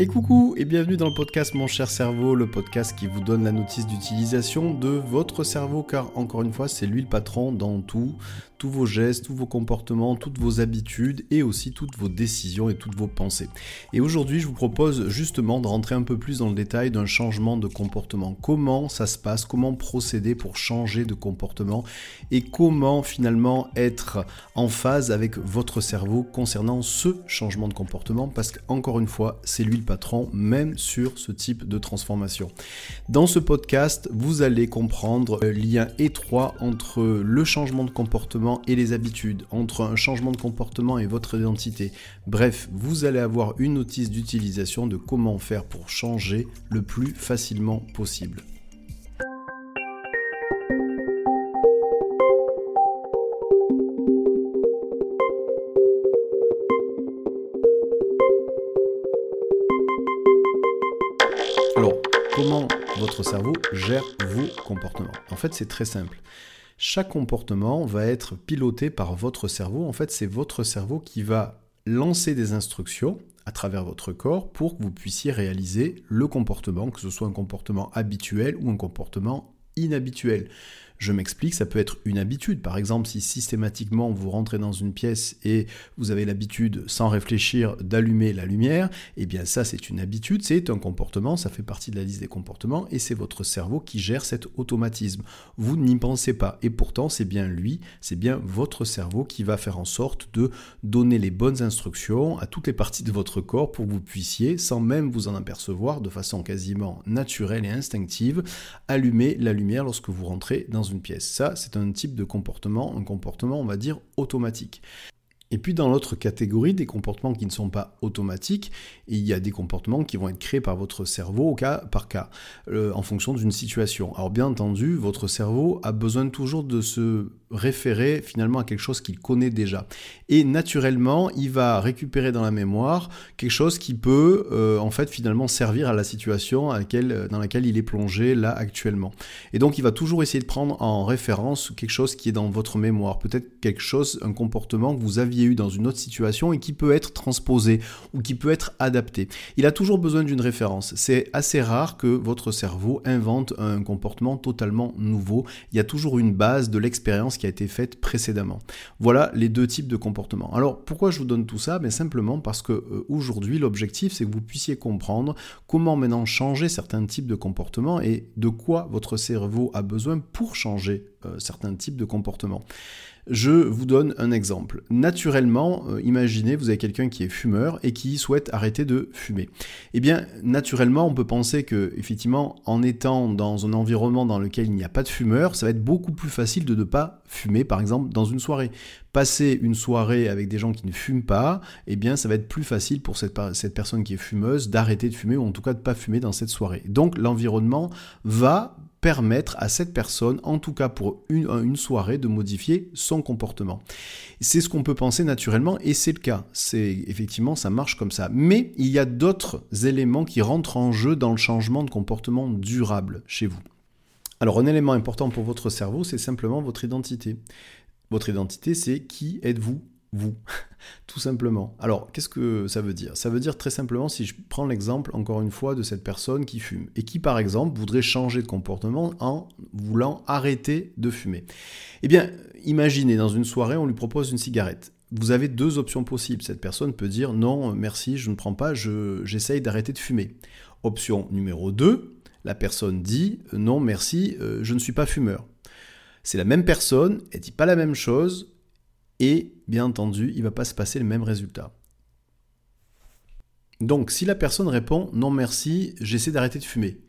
Et coucou et bienvenue dans le podcast Mon cher cerveau, le podcast qui vous donne la notice d'utilisation de votre cerveau car encore une fois c'est lui le patron dans tout, tous vos gestes, tous vos comportements, toutes vos habitudes et aussi toutes vos décisions et toutes vos pensées. Et aujourd'hui je vous propose justement de rentrer un peu plus dans le détail d'un changement de comportement. Comment ça se passe, comment procéder pour changer de comportement et comment finalement être en phase avec votre cerveau concernant ce changement de comportement parce qu'encore une fois c'est lui le patron, même sur ce type de transformation. Dans ce podcast, vous allez comprendre le lien étroit entre le changement de comportement et les habitudes, entre un changement de comportement et votre identité. Bref, vous allez avoir une notice d'utilisation de comment faire pour changer le plus facilement possible. Vos comportements. En fait, c'est très simple. Chaque comportement va être piloté par votre cerveau. En fait, c'est votre cerveau qui va lancer des instructions à travers votre corps pour que vous puissiez réaliser le comportement, que ce soit un comportement habituel ou un comportement inhabituel. Je m'explique, ça peut être une habitude. Par exemple, si systématiquement vous rentrez dans une pièce et vous avez l'habitude, sans réfléchir, d'allumer la lumière, eh bien ça c'est une habitude, c'est un comportement, ça fait partie de la liste des comportements et c'est votre cerveau qui gère cet automatisme. Vous n'y pensez pas et pourtant c'est bien lui, c'est bien votre cerveau qui va faire en sorte de donner les bonnes instructions à toutes les parties de votre corps pour que vous puissiez, sans même vous en apercevoir, de façon quasiment naturelle et instinctive, allumer la lumière lorsque vous rentrez dans une pièce. Ça, c'est un type de comportement, un comportement, on va dire, automatique. Et puis dans l'autre catégorie, des comportements qui ne sont pas automatiques, il y a des comportements qui vont être créés par votre cerveau au cas par cas, euh, en fonction d'une situation. Alors bien entendu, votre cerveau a besoin toujours de se référer finalement à quelque chose qu'il connaît déjà. Et naturellement, il va récupérer dans la mémoire quelque chose qui peut euh, en fait finalement servir à la situation à laquelle, dans laquelle il est plongé là actuellement. Et donc il va toujours essayer de prendre en référence quelque chose qui est dans votre mémoire, peut-être quelque chose, un comportement que vous aviez eu dans une autre situation et qui peut être transposé ou qui peut être adapté. Il a toujours besoin d'une référence. C'est assez rare que votre cerveau invente un comportement totalement nouveau. Il y a toujours une base de l'expérience qui a été faite précédemment. Voilà les deux types de comportements. Alors pourquoi je vous donne tout ça? Ben, Simplement parce que euh, aujourd'hui l'objectif c'est que vous puissiez comprendre comment maintenant changer certains types de comportements et de quoi votre cerveau a besoin pour changer euh, certains types de comportements. Je vous donne un exemple. Naturellement, euh, imaginez, vous avez quelqu'un qui est fumeur et qui souhaite arrêter de fumer. Eh bien, naturellement, on peut penser que, effectivement, en étant dans un environnement dans lequel il n'y a pas de fumeur, ça va être beaucoup plus facile de ne pas fumer, par exemple, dans une soirée. Passer une soirée avec des gens qui ne fument pas, eh bien, ça va être plus facile pour cette, cette personne qui est fumeuse d'arrêter de fumer ou en tout cas de ne pas fumer dans cette soirée. Donc, l'environnement va permettre à cette personne, en tout cas pour une, une soirée, de modifier son comportement. C'est ce qu'on peut penser naturellement et c'est le cas. C'est effectivement ça marche comme ça. Mais il y a d'autres éléments qui rentrent en jeu dans le changement de comportement durable chez vous. Alors un élément important pour votre cerveau, c'est simplement votre identité. Votre identité, c'est qui êtes-vous vous, tout simplement. Alors, qu'est-ce que ça veut dire? Ça veut dire très simplement, si je prends l'exemple encore une fois de cette personne qui fume et qui, par exemple, voudrait changer de comportement en voulant arrêter de fumer. Eh bien, imaginez, dans une soirée, on lui propose une cigarette. Vous avez deux options possibles. Cette personne peut dire non, merci, je ne prends pas, j'essaye d'arrêter de fumer. Option numéro 2, la personne dit non, merci, euh, je ne suis pas fumeur. C'est la même personne, elle dit pas la même chose, et bien entendu, il ne va pas se passer le même résultat. Donc si la personne répond non merci, j'essaie d'arrêter de fumer.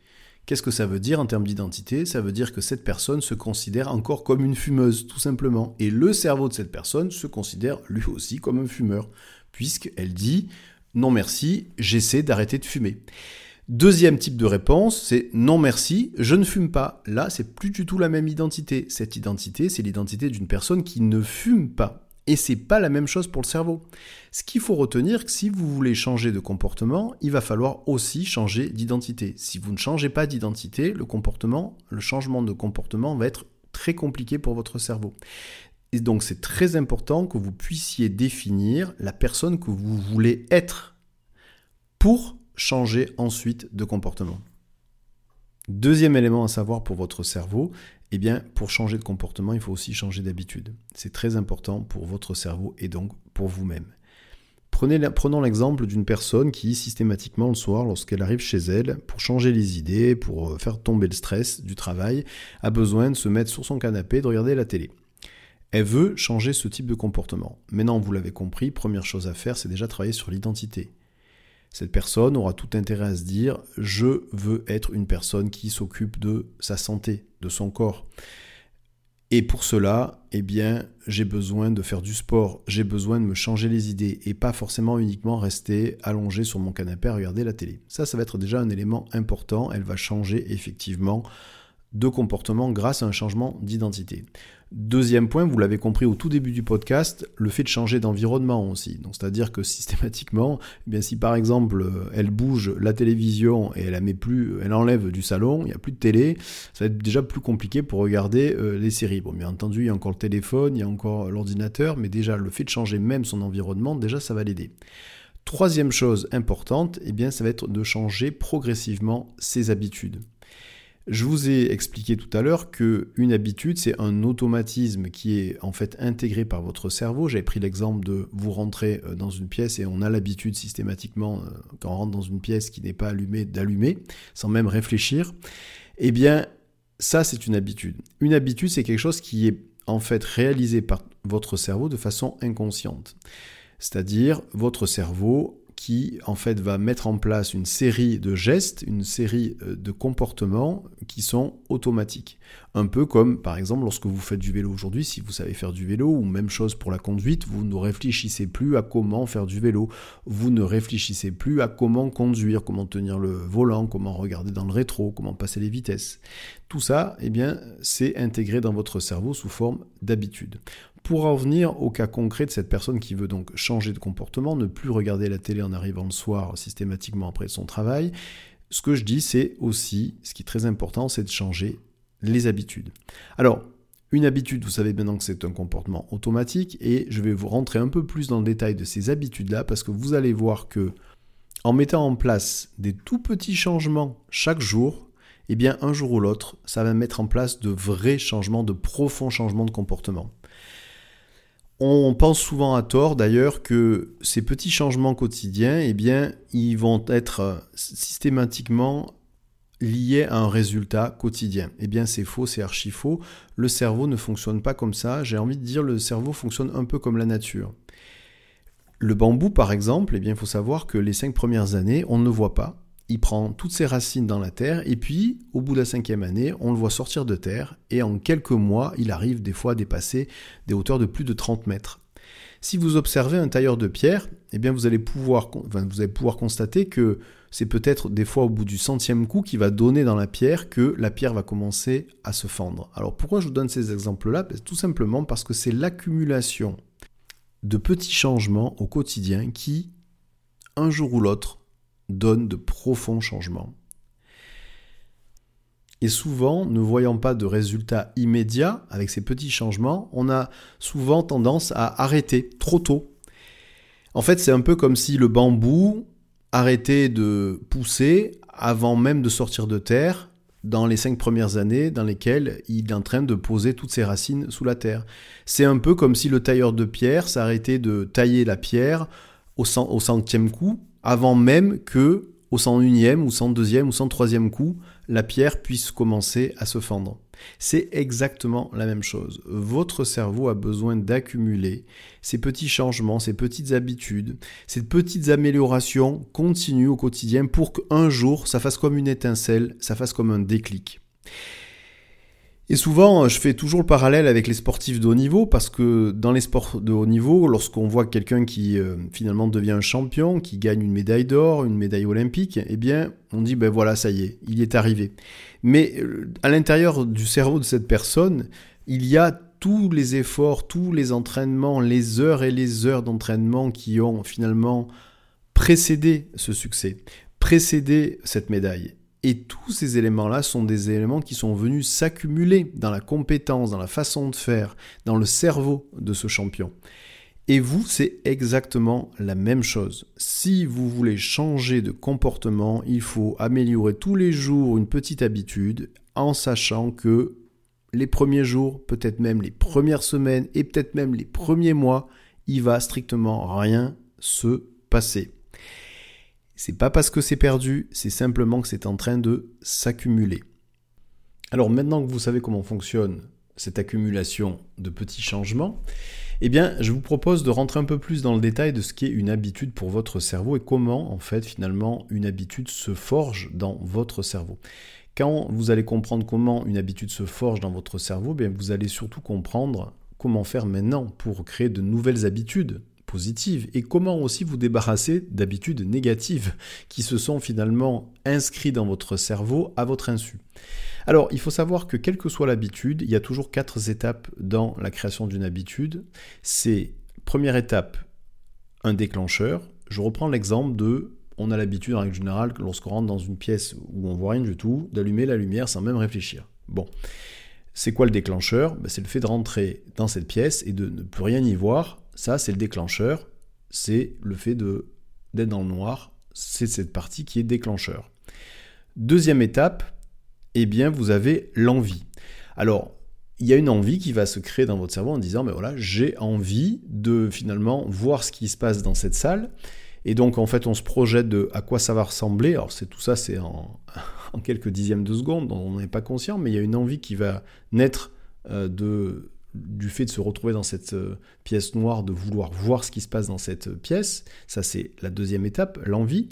Qu'est-ce que ça veut dire en termes d'identité? Ça veut dire que cette personne se considère encore comme une fumeuse, tout simplement. Et le cerveau de cette personne se considère lui aussi comme un fumeur, puisqu'elle dit non merci, j'essaie d'arrêter de fumer. Deuxième type de réponse, c'est non merci, je ne fume pas. Là, c'est plus du tout la même identité. Cette identité, c'est l'identité d'une personne qui ne fume pas. Et c'est pas la même chose pour le cerveau. Ce qu'il faut retenir, que si vous voulez changer de comportement, il va falloir aussi changer d'identité. Si vous ne changez pas d'identité, le comportement, le changement de comportement va être très compliqué pour votre cerveau. Et donc c'est très important que vous puissiez définir la personne que vous voulez être pour changer ensuite de comportement. Deuxième élément à savoir pour votre cerveau, eh bien, pour changer de comportement, il faut aussi changer d'habitude. C'est très important pour votre cerveau et donc pour vous-même. prenons l'exemple d'une personne qui, systématiquement le soir, lorsqu'elle arrive chez elle, pour changer les idées, pour euh, faire tomber le stress du travail, a besoin de se mettre sur son canapé et de regarder la télé. Elle veut changer ce type de comportement. Maintenant, vous l'avez compris, première chose à faire, c'est déjà travailler sur l'identité. Cette personne aura tout intérêt à se dire je veux être une personne qui s'occupe de sa santé, de son corps. Et pour cela, eh bien, j'ai besoin de faire du sport, j'ai besoin de me changer les idées et pas forcément uniquement rester allongé sur mon canapé à regarder la télé. Ça, ça va être déjà un élément important. Elle va changer effectivement de comportement grâce à un changement d'identité. Deuxième point, vous l'avez compris au tout début du podcast, le fait de changer d'environnement aussi. Donc c'est-à-dire que systématiquement, eh bien si par exemple elle bouge la télévision et elle la met plus, elle enlève du salon, il n'y a plus de télé, ça va être déjà plus compliqué pour regarder euh, les séries. Bon, bien entendu, il y a encore le téléphone, il y a encore l'ordinateur, mais déjà le fait de changer même son environnement, déjà ça va l'aider. Troisième chose importante, eh bien ça va être de changer progressivement ses habitudes. Je vous ai expliqué tout à l'heure que une habitude, c'est un automatisme qui est en fait intégré par votre cerveau. J'avais pris l'exemple de vous rentrer euh, dans une pièce et on a l'habitude systématiquement, euh, quand on rentre dans une pièce qui n'est pas allumée, d'allumer, sans même réfléchir. Eh bien, ça, c'est une habitude. Une habitude, c'est quelque chose qui est en fait réalisé par votre cerveau de façon inconsciente. C'est-à-dire, votre cerveau qui en fait va mettre en place une série de gestes, une série euh, de comportements qui sont automatiques. Un peu comme par exemple lorsque vous faites du vélo aujourd'hui, si vous savez faire du vélo, ou même chose pour la conduite, vous ne réfléchissez plus à comment faire du vélo, vous ne réfléchissez plus à comment conduire, comment tenir le volant, comment regarder dans le rétro, comment passer les vitesses. Tout ça, eh bien, c'est intégré dans votre cerveau sous forme d'habitude. Pour en venir au cas concret de cette personne qui veut donc changer de comportement, ne plus regarder la télé en arrivant le soir systématiquement après son travail, ce que je dis, c'est aussi, ce qui est très important, c'est de changer les habitudes. Alors, une habitude, vous savez maintenant que c'est un comportement automatique, et je vais vous rentrer un peu plus dans le détail de ces habitudes-là, parce que vous allez voir que en mettant en place des tout petits changements chaque jour, eh bien un jour ou l'autre, ça va mettre en place de vrais changements, de profonds changements de comportement. On pense souvent à tort d'ailleurs que ces petits changements quotidiens, eh ils vont être systématiquement liés à un résultat quotidien. Eh bien, c'est faux, c'est archi faux. Le cerveau ne fonctionne pas comme ça. J'ai envie de dire, le cerveau fonctionne un peu comme la nature. Le bambou, par exemple, eh bien, il faut savoir que les cinq premières années, on ne le voit pas il prend toutes ses racines dans la terre, et puis, au bout de la cinquième année, on le voit sortir de terre, et en quelques mois, il arrive des fois à dépasser des hauteurs de plus de 30 mètres. Si vous observez un tailleur de pierre, eh bien vous allez pouvoir, constater que c'est peut-être des fois au bout du centième coup qui va donner dans la pierre que la pierre va commencer à se fendre. Alors pourquoi je vous donne ces exemples-là? Ben, Tout simplement parce que c'est l'accumulation de petits changements au quotidien qui, un jour ou l'autre, donne de profonds changements. Et souvent, ne voyant pas de résultats immédiats avec ces petits changements, on a souvent tendance à arrêter trop tôt. En fait, c'est un peu comme si le bambou arrêtait de pousser avant même de sortir de terre dans les cinq premières années dans lesquelles il est en train de poser toutes ses racines sous la terre. C'est un peu comme si le tailleur de pierre s'arrêtait de tailler la pierre au, centième coup avant même que, au 101e ou 102e ou 103e coup, la pierre puisse commencer à se fendre. C'est exactement la même chose. Votre cerveau a besoin d'accumuler ces petits changements, ces petites habitudes, ces petites améliorations continues au quotidien pour qu'un jour, ça fasse comme une étincelle, ça fasse comme un déclic. Et souvent, je fais toujours le parallèle avec les sportifs de haut niveau parce que dans les sports de haut niveau, lorsqu'on voit quelqu'un qui euh, finalement devient un champion, qui gagne une médaille d'or, une médaille olympique, eh bien, on dit ben voilà, ça y est, il est arrivé. Mais euh, à l'intérieur du cerveau de cette personne, il y a tous les efforts, tous les entraînements, les heures et les heures d'entraînement qui ont finalement précédé ce succès, précédé cette médaille. Et tous ces éléments-là sont des éléments qui sont venus s'accumuler dans la compétence, dans la façon de faire, dans le cerveau de ce champion. Et vous, c'est exactement la même chose. Si vous voulez changer de comportement, il faut améliorer tous les jours une petite habitude en sachant que les premiers jours, peut-être même les premières semaines et peut-être même les premiers mois, il va strictement rien se passer. C'est pas parce que c'est perdu, c'est simplement que c'est en train de s'accumuler. Alors maintenant que vous savez comment fonctionne cette accumulation de petits changements, eh bien, je vous propose de rentrer un peu plus dans le détail de ce qu'est une habitude pour votre cerveau et comment, en fait, finalement, une habitude se forge dans votre cerveau. Quand vous allez comprendre comment une habitude se forge dans votre cerveau, bien, vous allez surtout comprendre comment faire maintenant pour créer de nouvelles habitudes et comment aussi vous débarrasser d'habitudes négatives qui se sont finalement inscrites dans votre cerveau à votre insu. Alors, il faut savoir que quelle que soit l'habitude, il y a toujours quatre étapes dans la création d'une habitude. C'est première étape, un déclencheur. Je reprends l'exemple de on a l'habitude en règle générale, lorsqu'on rentre dans une pièce où on voit rien du tout, d'allumer la lumière sans même réfléchir. Bon. C'est quoi le déclencheur? Ben, C'est le fait de rentrer dans cette pièce et de ne plus rien y voir. Ça, c'est le déclencheur. C'est le fait d'être dans le noir. C'est cette partie qui est déclencheur. Deuxième étape, eh bien, vous avez l'envie. Alors, il y a une envie qui va se créer dans votre cerveau en disant, mais voilà, j'ai envie de finalement voir ce qui se passe dans cette salle. Et donc, en fait, on se projette de à quoi ça va ressembler. Alors, c'est tout ça, c'est en, quelques dixièmes de seconde, on n'est pas conscient, mais il y a une envie qui va naître euh, de, du fait de se retrouver dans cette euh, pièce noire, de vouloir voir ce qui se passe dans cette pièce. Ça, c'est la deuxième étape, l'envie.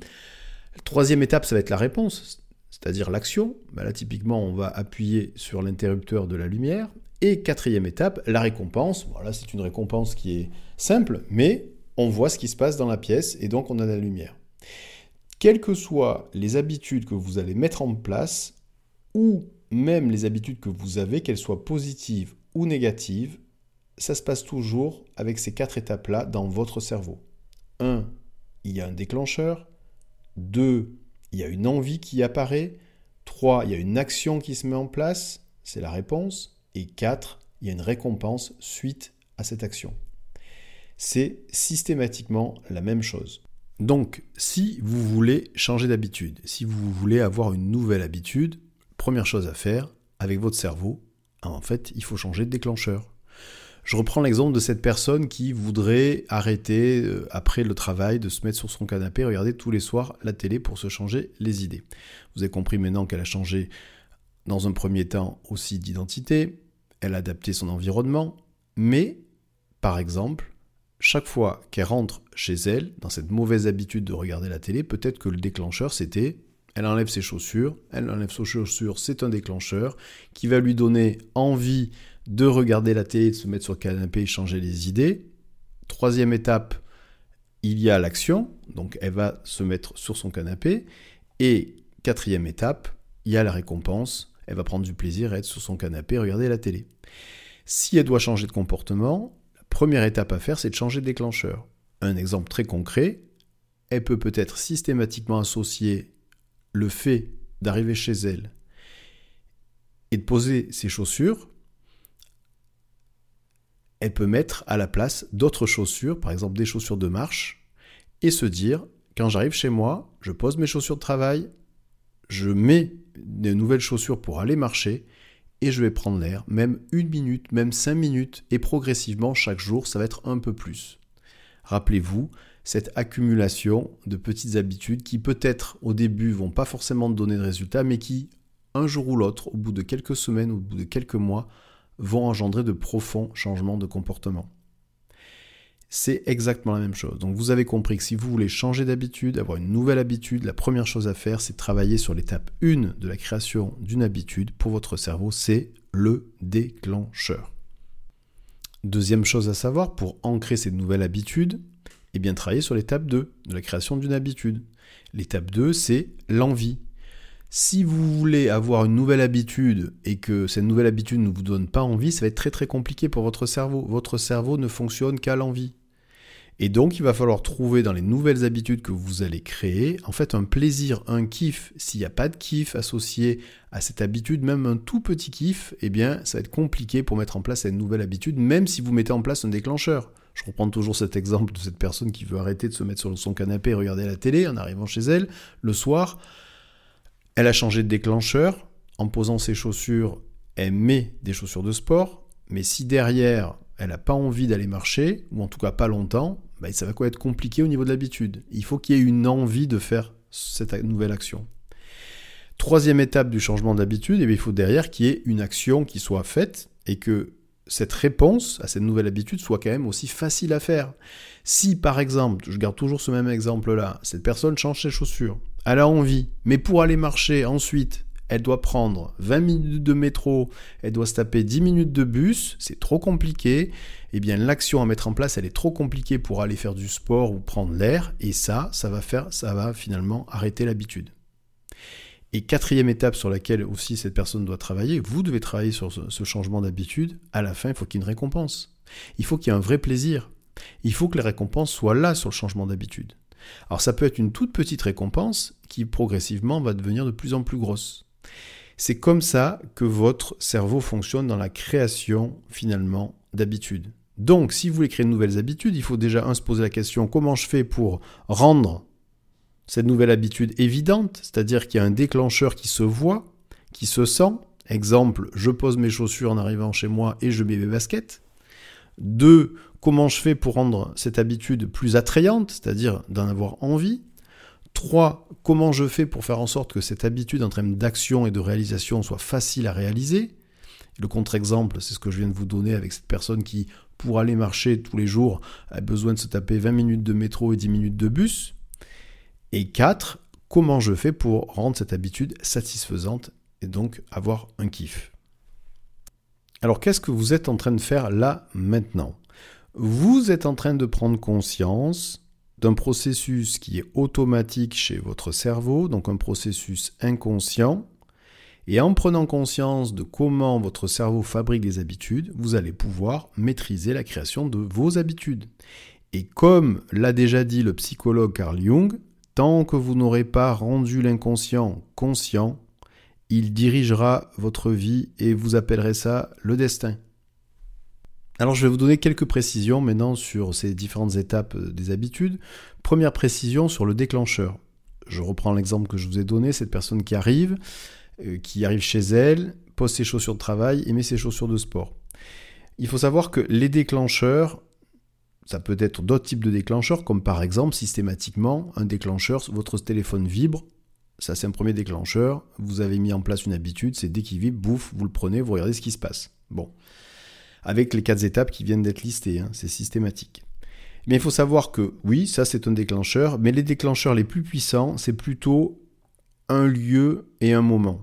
La troisième étape, ça va être la réponse, c'est-à-dire l'action. Bah là, typiquement, on va appuyer sur l'interrupteur de la lumière. Et quatrième étape, la récompense. Voilà, c'est une récompense qui est simple, mais on voit ce qui se passe dans la pièce et donc on a la lumière. Quelles que soient les habitudes que vous allez mettre en place, ou même les habitudes que vous avez, qu'elles soient positives ou négatives, ça se passe toujours avec ces quatre étapes-là dans votre cerveau. 1. Il y a un déclencheur. 2. Il y a une envie qui apparaît. 3. Il y a une action qui se met en place. C'est la réponse. Et 4. Il y a une récompense suite à cette action c'est systématiquement la même chose. Donc, si vous voulez changer d'habitude, si vous voulez avoir une nouvelle habitude, première chose à faire avec votre cerveau, en fait, il faut changer de déclencheur. Je reprends l'exemple de cette personne qui voudrait arrêter euh, après le travail de se mettre sur son canapé, regarder tous les soirs la télé pour se changer les idées. Vous avez compris maintenant qu'elle a changé dans un premier temps aussi d'identité, elle a adapté son environnement, mais par exemple, chaque fois qu'elle rentre chez elle, dans cette mauvaise habitude de regarder la télé, peut-être que le déclencheur c'était elle enlève ses chaussures, elle enlève ses chaussures, c'est un déclencheur qui va lui donner envie de regarder la télé, de se mettre sur le canapé et changer les idées. Troisième étape, il y a l'action, donc elle va se mettre sur son canapé. Et quatrième étape, il y a la récompense, elle va prendre du plaisir à être sur son canapé et regarder la télé. Si elle doit changer de comportement, Première étape à faire, c'est de changer de déclencheur. Un exemple très concret, elle peut peut-être systématiquement associer le fait d'arriver chez elle et de poser ses chaussures, elle peut mettre à la place d'autres chaussures, par exemple des chaussures de marche, et se dire, quand j'arrive chez moi, je pose mes chaussures de travail, je mets de nouvelles chaussures pour aller marcher, et je vais prendre l'air, même une minute, même cinq minutes, et progressivement chaque jour, ça va être un peu plus. Rappelez-vous, cette accumulation de petites habitudes qui peut-être au début vont pas forcément donner de résultats, mais qui, un jour ou l'autre, au bout de quelques semaines, ou au bout de quelques mois, vont engendrer de profonds changements de comportement c'est exactement la même chose. Donc vous avez compris que si vous voulez changer d'habitude, avoir une nouvelle habitude, la première chose à faire, c'est travailler sur l'étape 1 de la création d'une habitude pour votre cerveau, c'est le déclencheur. Deuxième chose à savoir, pour ancrer cette nouvelle habitude, eh travailler sur l'étape 2 de la création d'une habitude. L'étape 2, c'est l'envie. Si vous voulez avoir une nouvelle habitude et que cette nouvelle habitude ne vous donne pas envie, ça va être très très compliqué pour votre cerveau. Votre cerveau ne fonctionne qu'à l'envie. Et donc il va falloir trouver dans les nouvelles habitudes que vous allez créer, en fait un plaisir, un kiff. S'il n'y a pas de kiff associé à cette habitude, même un tout petit kiff, eh bien ça va être compliqué pour mettre en place cette nouvelle habitude, même si vous mettez en place un déclencheur. Je reprends toujours cet exemple de cette personne qui veut arrêter de se mettre sur son canapé et regarder la télé en arrivant chez elle le soir. Elle a changé de déclencheur. En posant ses chaussures, elle met des chaussures de sport. Mais si derrière, elle n'a pas envie d'aller marcher, ou en tout cas pas longtemps, bah, ça va quoi être compliqué au niveau de l'habitude. Il faut qu'il y ait une envie de faire cette nouvelle action. Troisième étape du changement d'habitude, eh il faut derrière qu'il y ait une action qui soit faite et que cette réponse à cette nouvelle habitude soit quand même aussi facile à faire. Si par exemple, je garde toujours ce même exemple-là, cette personne change ses chaussures, elle a envie, mais pour aller marcher ensuite, elle doit prendre 20 minutes de métro, elle doit se taper 10 minutes de bus, c'est trop compliqué, eh bien l'action à mettre en place, elle est trop compliquée pour aller faire du sport ou prendre l'air, et ça, ça va faire, ça va finalement arrêter l'habitude. Et quatrième étape sur laquelle aussi cette personne doit travailler, vous devez travailler sur ce, changement d'habitude, à la fin, il faut qu'il y ait une récompense. Il faut qu'il y ait un vrai plaisir. Il faut que les récompenses soient là sur le changement d'habitude. Alors ça peut être une toute petite récompense qui progressivement va devenir de plus en plus grosse. C'est comme ça que votre cerveau fonctionne dans la création finalement d'habitudes. Donc si vous voulez créer de nouvelles habitudes, il faut déjà un se poser la question comment je fais pour rendre cette nouvelle habitude évidente, c'est-à-dire qu'il y a un déclencheur qui se voit, qui se sent. Exemple, je pose mes chaussures en arrivant chez moi et je mets mes baskets. Deux, comment je fais pour rendre cette habitude plus attrayante, c'est-à-dire d'en avoir envie. Trois, comment je fais pour faire en sorte que cette habitude en termes d'action et de réalisation soit facile à réaliser. Le contre-exemple, c'est ce que je viens de vous donner avec cette personne qui, pour aller marcher tous les jours, a besoin de se taper 20 minutes de métro et 10 minutes de bus. Et 4, comment je fais pour rendre cette habitude satisfaisante et donc avoir un kiff? Alors qu'est-ce que vous êtes en train de faire là maintenant? Vous êtes en train de prendre conscience d'un processus qui est automatique chez votre cerveau, donc un processus inconscient. Et en prenant conscience de comment votre cerveau fabrique des habitudes, vous allez pouvoir maîtriser la création de vos habitudes. Et comme l'a déjà dit le psychologue Carl Jung, Tant que vous n'aurez pas rendu l'inconscient conscient, il dirigera votre vie et vous appellerez ça le destin. Alors je vais vous donner quelques précisions maintenant sur ces différentes étapes des habitudes. Première précision sur le déclencheur. Je reprends l'exemple que je vous ai donné, cette personne qui arrive, euh, qui arrive chez elle, pose ses chaussures de travail et met ses chaussures de sport. Il faut savoir que les déclencheurs, ça peut être d'autres types de déclencheurs, comme par exemple systématiquement un déclencheur, votre téléphone vibre, ça c'est un premier déclencheur, vous avez mis en place une habitude, c'est dès qu'il vibre, bouffe, vous le prenez, vous regardez ce qui se passe. Bon. Avec les quatre étapes qui viennent d'être listées, hein, c'est systématique. Mais il faut savoir que oui, ça c'est un déclencheur, mais les déclencheurs les plus puissants, c'est plutôt un lieu et un moment.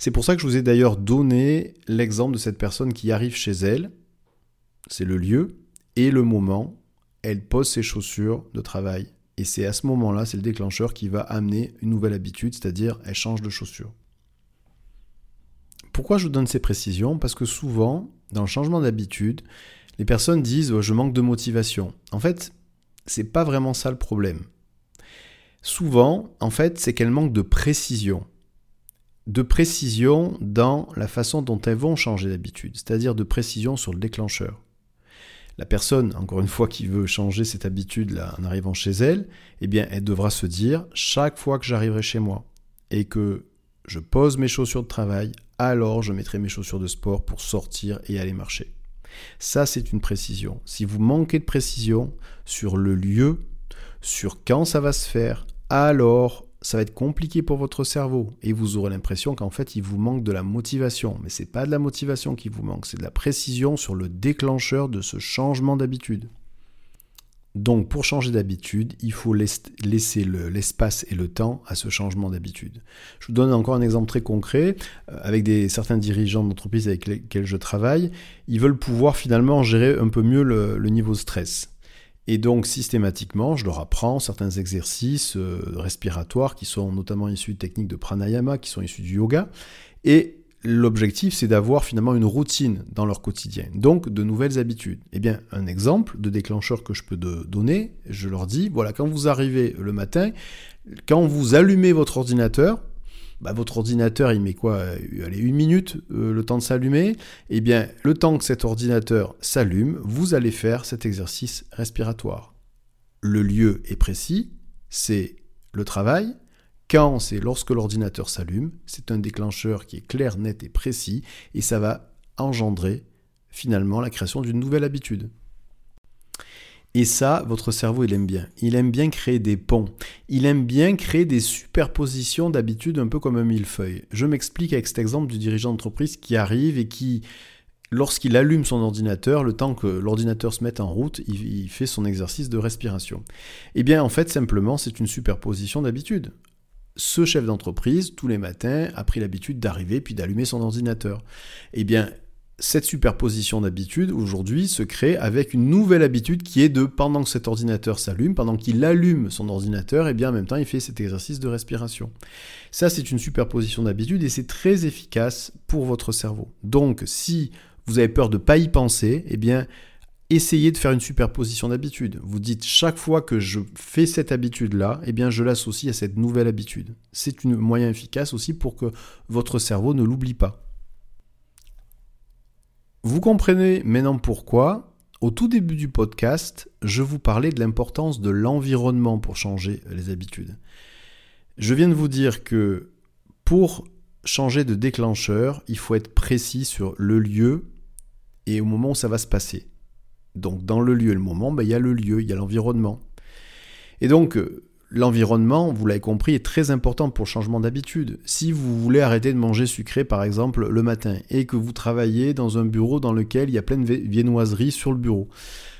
C'est pour ça que je vous ai d'ailleurs donné l'exemple de cette personne qui arrive chez elle, c'est le lieu, et le moment elle pose ses chaussures de travail. Et c'est à ce moment-là, c'est le déclencheur qui va amener une nouvelle habitude, c'est-à-dire elle change de chaussures. Pourquoi je vous donne ces précisions? Parce que souvent, dans le changement d'habitude, les personnes disent je manque de motivation. En fait, c'est pas vraiment ça le problème. Souvent, en fait, c'est qu'elles manquent de précision. De précision dans la façon dont elles vont changer d'habitude, c'est-à-dire de précision sur le déclencheur la personne, encore une fois, qui veut changer cette habitude-là en arrivant chez elle, eh bien, elle devra se dire, chaque fois que j'arriverai chez moi et que je pose mes chaussures de travail, alors je mettrai mes chaussures de sport pour sortir et aller marcher. Ça, c'est une précision. Si vous manquez de précision sur le lieu, sur quand ça va se faire, alors ça va être compliqué pour votre cerveau et vous aurez l'impression qu'en fait il vous manque de la motivation. Mais c'est pas de la motivation qui vous manque, c'est de la précision sur le déclencheur de ce changement d'habitude. Donc pour changer d'habitude, il faut laisser l'espace et le temps à ce changement d'habitude. Je vous donne encore un exemple très concret. Euh, avec certains dirigeants d'entreprise avec lesquels je travaille, ils veulent pouvoir finalement gérer un peu mieux le, niveau stress. Et donc systématiquement, je leur apprends certains exercices euh, respiratoires qui sont notamment issus de techniques de pranayama, qui sont issus du yoga. Et l'objectif, c'est d'avoir finalement une routine dans leur quotidien, donc de nouvelles habitudes. Eh bien, un exemple de déclencheur que je peux donner, je leur dis, voilà, quand vous arrivez le matin, quand vous allumez votre ordinateur, bah, votre ordinateur, il met quoi euh, Allez, une minute, euh, le temps de s'allumer. Eh bien, le temps que cet ordinateur s'allume, vous allez faire cet exercice respiratoire. Le lieu est précis, c'est le travail. Quand c'est lorsque l'ordinateur s'allume, c'est un déclencheur qui est clair, net et précis, et ça va engendrer finalement la création d'une nouvelle habitude. Et ça, votre cerveau, il aime bien. Il aime bien créer des ponts. Il aime bien créer des superpositions d'habitudes un peu comme un millefeuille. Je m'explique avec cet exemple du dirigeant d'entreprise qui arrive et qui, lorsqu'il allume son ordinateur, le temps que l'ordinateur se mette en route, il, fait son exercice de respiration. Eh bien, en fait, simplement, c'est une superposition d'habitudes. Ce chef d'entreprise, tous les matins, a pris l'habitude d'arriver puis d'allumer son ordinateur. Eh bien, cette superposition d'habitudes aujourd'hui se crée avec une nouvelle habitude qui est de pendant que cet ordinateur s'allume, pendant qu'il allume son ordinateur, et eh bien en même temps il fait cet exercice de respiration. Ça c'est une superposition d'habitudes et c'est très efficace pour votre cerveau. Donc si vous avez peur de ne pas y penser, eh bien essayez de faire une superposition d'habitudes. Vous dites chaque fois que je fais cette habitude-là, eh bien je l'associe à cette nouvelle habitude. C'est un moyen efficace aussi pour que votre cerveau ne l'oublie pas. Vous comprenez maintenant pourquoi, au tout début du podcast, je vous parlais de l'importance de l'environnement pour changer les habitudes. Je viens de vous dire que pour changer de déclencheur, il faut être précis sur le lieu et au moment où ça va se passer. Donc dans le lieu et le moment, ben, il y a le lieu, il y a l'environnement. Et donc l'environnement, vous l'avez compris, est très important pour le changement d'habitude. Si vous voulez arrêter de manger sucré, par exemple, le matin, et que vous travaillez dans un bureau dans lequel il y a plein de viennoiseries sur le bureau,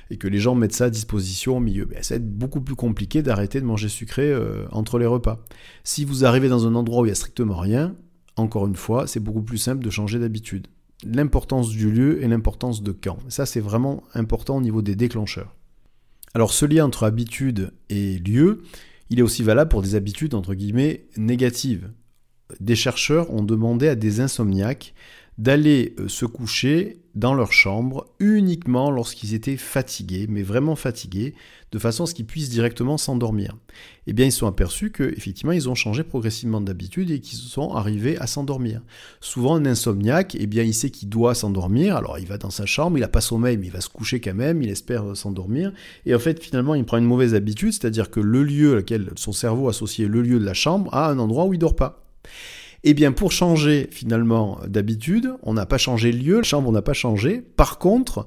et que les gens mettent ça à disposition au milieu, ben, ça va être beaucoup plus compliqué d'arrêter de manger sucré euh, entre les repas. Si vous arrivez dans un endroit où il n'y a strictement rien, encore une fois, c'est beaucoup plus simple de changer d'habitude. L'importance du lieu et l'importance de quand. Ça, c'est vraiment important au niveau des déclencheurs. Alors, ce lien entre habitude et lieu, il est aussi valable pour des habitudes entre guillemets négatives. Des chercheurs ont demandé à des insomniaques d'aller euh, se coucher dans leur chambre uniquement lorsqu'ils étaient fatigués, mais vraiment fatigués, de façon à ce qu'ils puissent directement s'endormir. Eh bien, ils sont aperçus qu'effectivement, ils ont changé progressivement d'habitude et qu'ils sont arrivés à s'endormir. Souvent, un insomniaque, eh bien, il sait qu'il doit s'endormir, alors il va dans sa chambre, il n'a pas sommeil, mais il va se coucher quand même, il espère s'endormir, et en fait, finalement, il prend une mauvaise habitude, c'est-à-dire que le lieu auquel son cerveau associé le lieu de la chambre a un endroit où il dort pas. Eh bien, pour changer finalement d'habitude, on n'a pas changé le lieu, la chambre n'a pas changé. Par contre,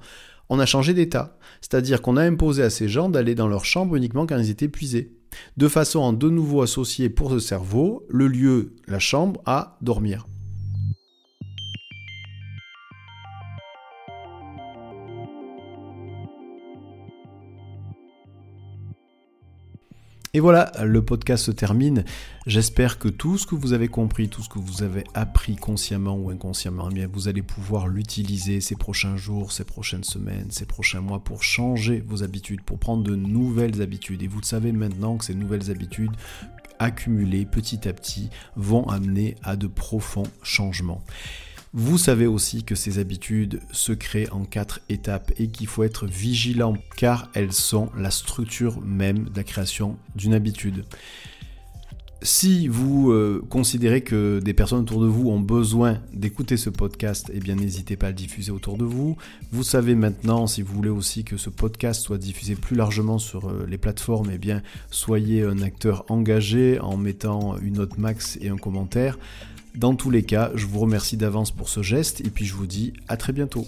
on a changé d'état. C'est-à-dire qu'on a imposé à ces gens d'aller dans leur chambre uniquement quand ils étaient épuisés. De façon à de nouveau associer pour ce cerveau le lieu, la chambre, à dormir. Et voilà, le podcast se termine. J'espère que tout ce que vous avez compris, tout ce que vous avez appris consciemment ou inconsciemment, eh vous allez pouvoir l'utiliser ces prochains jours, ces prochaines semaines, ces prochains mois pour changer vos habitudes, pour prendre de nouvelles habitudes. Et vous le savez maintenant que ces nouvelles habitudes accumulées petit à petit vont amener à de profonds changements. Vous savez aussi que ces habitudes se créent en quatre étapes et qu'il faut être vigilant car elles sont la structure même de la création d'une habitude. Si vous euh, considérez que des personnes autour de vous ont besoin d'écouter ce podcast, eh bien n'hésitez pas à le diffuser autour de vous. Vous savez maintenant, si vous voulez aussi que ce podcast soit diffusé plus largement sur euh, les plateformes, eh bien soyez un acteur engagé en mettant une note max et un commentaire. Dans tous les cas, je vous remercie d'avance pour ce geste et puis je vous dis à très bientôt.